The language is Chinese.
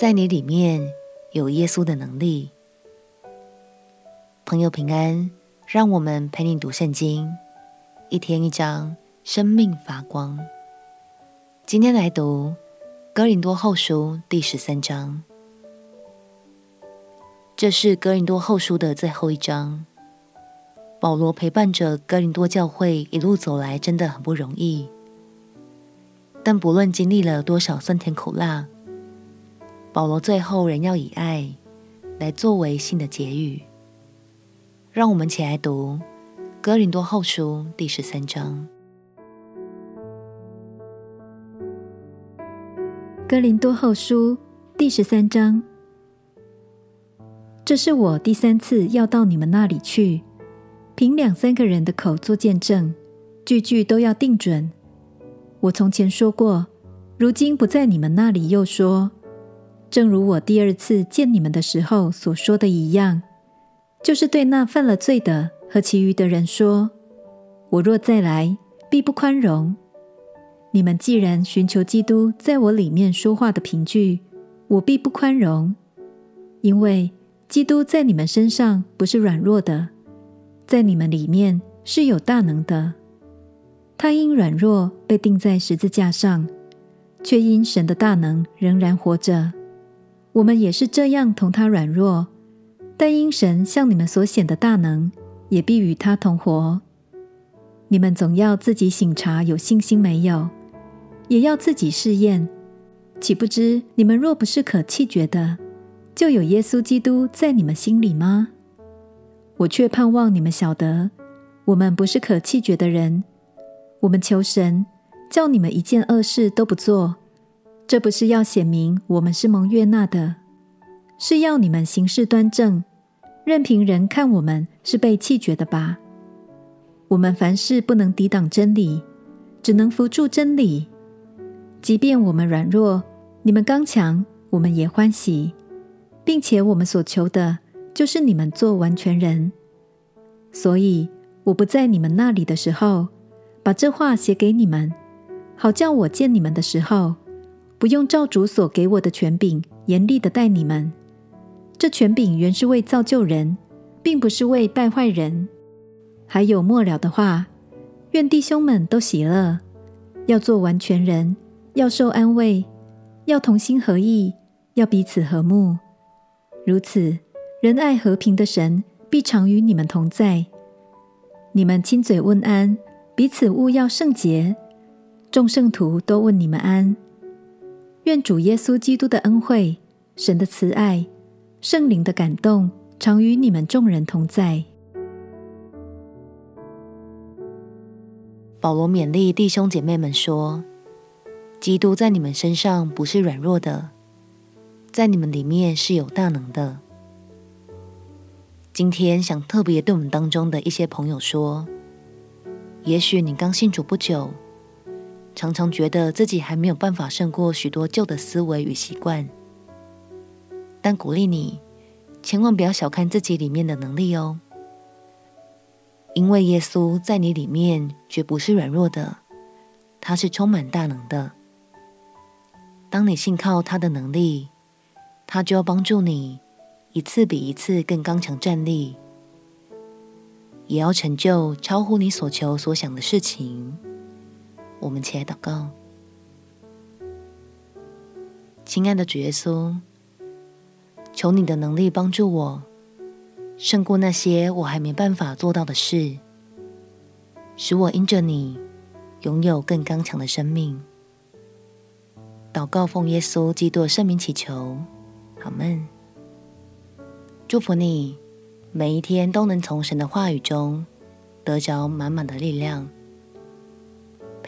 在你里面有耶稣的能力。朋友平安，让我们陪你读圣经，一天一章，生命发光。今天来读哥林多后书第十三章，这是哥林多后书的最后一章。保罗陪伴着哥林多教会一路走来，真的很不容易。但不论经历了多少酸甜苦辣，保罗最后仍要以爱来作为信的结语。让我们起来读《哥林多后书》第十三章。《哥林多后书》第十三章，这是我第三次要到你们那里去，凭两三个人的口做见证，句句都要定准。我从前说过，如今不在你们那里又说，正如我第二次见你们的时候所说的一样。就是对那犯了罪的和其余的人说：“我若再来，必不宽容。你们既然寻求基督在我里面说话的凭据，我必不宽容，因为基督在你们身上不是软弱的，在你们里面是有大能的。他因软弱被钉在十字架上，却因神的大能仍然活着。我们也是这样同他软弱。”但因神向你们所显的大能，也必与他同活。你们总要自己省察有信心没有，也要自己试验。岂不知你们若不是可弃绝的，就有耶稣基督在你们心里吗？我却盼望你们晓得，我们不是可弃绝的人。我们求神，叫你们一件恶事都不做。这不是要显明我们是蒙悦纳的，是要你们行事端正。任凭人看我们是被弃绝的吧。我们凡事不能抵挡真理，只能扶助真理。即便我们软弱，你们刚强，我们也欢喜，并且我们所求的，就是你们做完全人。所以我不在你们那里的时候，把这话写给你们，好叫我见你们的时候，不用照主所给我的权柄严厉的待你们。这权柄原是为造就人，并不是为败坏人。还有末了的话，愿弟兄们都喜乐，要做完全人，要受安慰，要同心合意，要彼此和睦。如此，仁爱和平的神必常与你们同在。你们亲嘴问安，彼此务要圣洁。众圣徒都问你们安。愿主耶稣基督的恩惠、神的慈爱。圣灵的感动常与你们众人同在。保罗勉励弟兄姐妹们说：“基督在你们身上不是软弱的，在你们里面是有大能的。”今天想特别对我们当中的一些朋友说：“也许你刚信主不久，常常觉得自己还没有办法胜过许多旧的思维与习惯。”但鼓励你，千万不要小看自己里面的能力哦，因为耶稣在你里面绝不是软弱的，他是充满大能的。当你信靠他的能力，他就要帮助你一次比一次更刚强站立，也要成就超乎你所求所想的事情。我们起来祷告，亲爱的主耶稣。求你的能力帮助我，胜过那些我还没办法做到的事，使我因着你拥有更刚强的生命。祷告奉耶稣基督圣名祈求，阿们。祝福你，每一天都能从神的话语中得着满满的力量。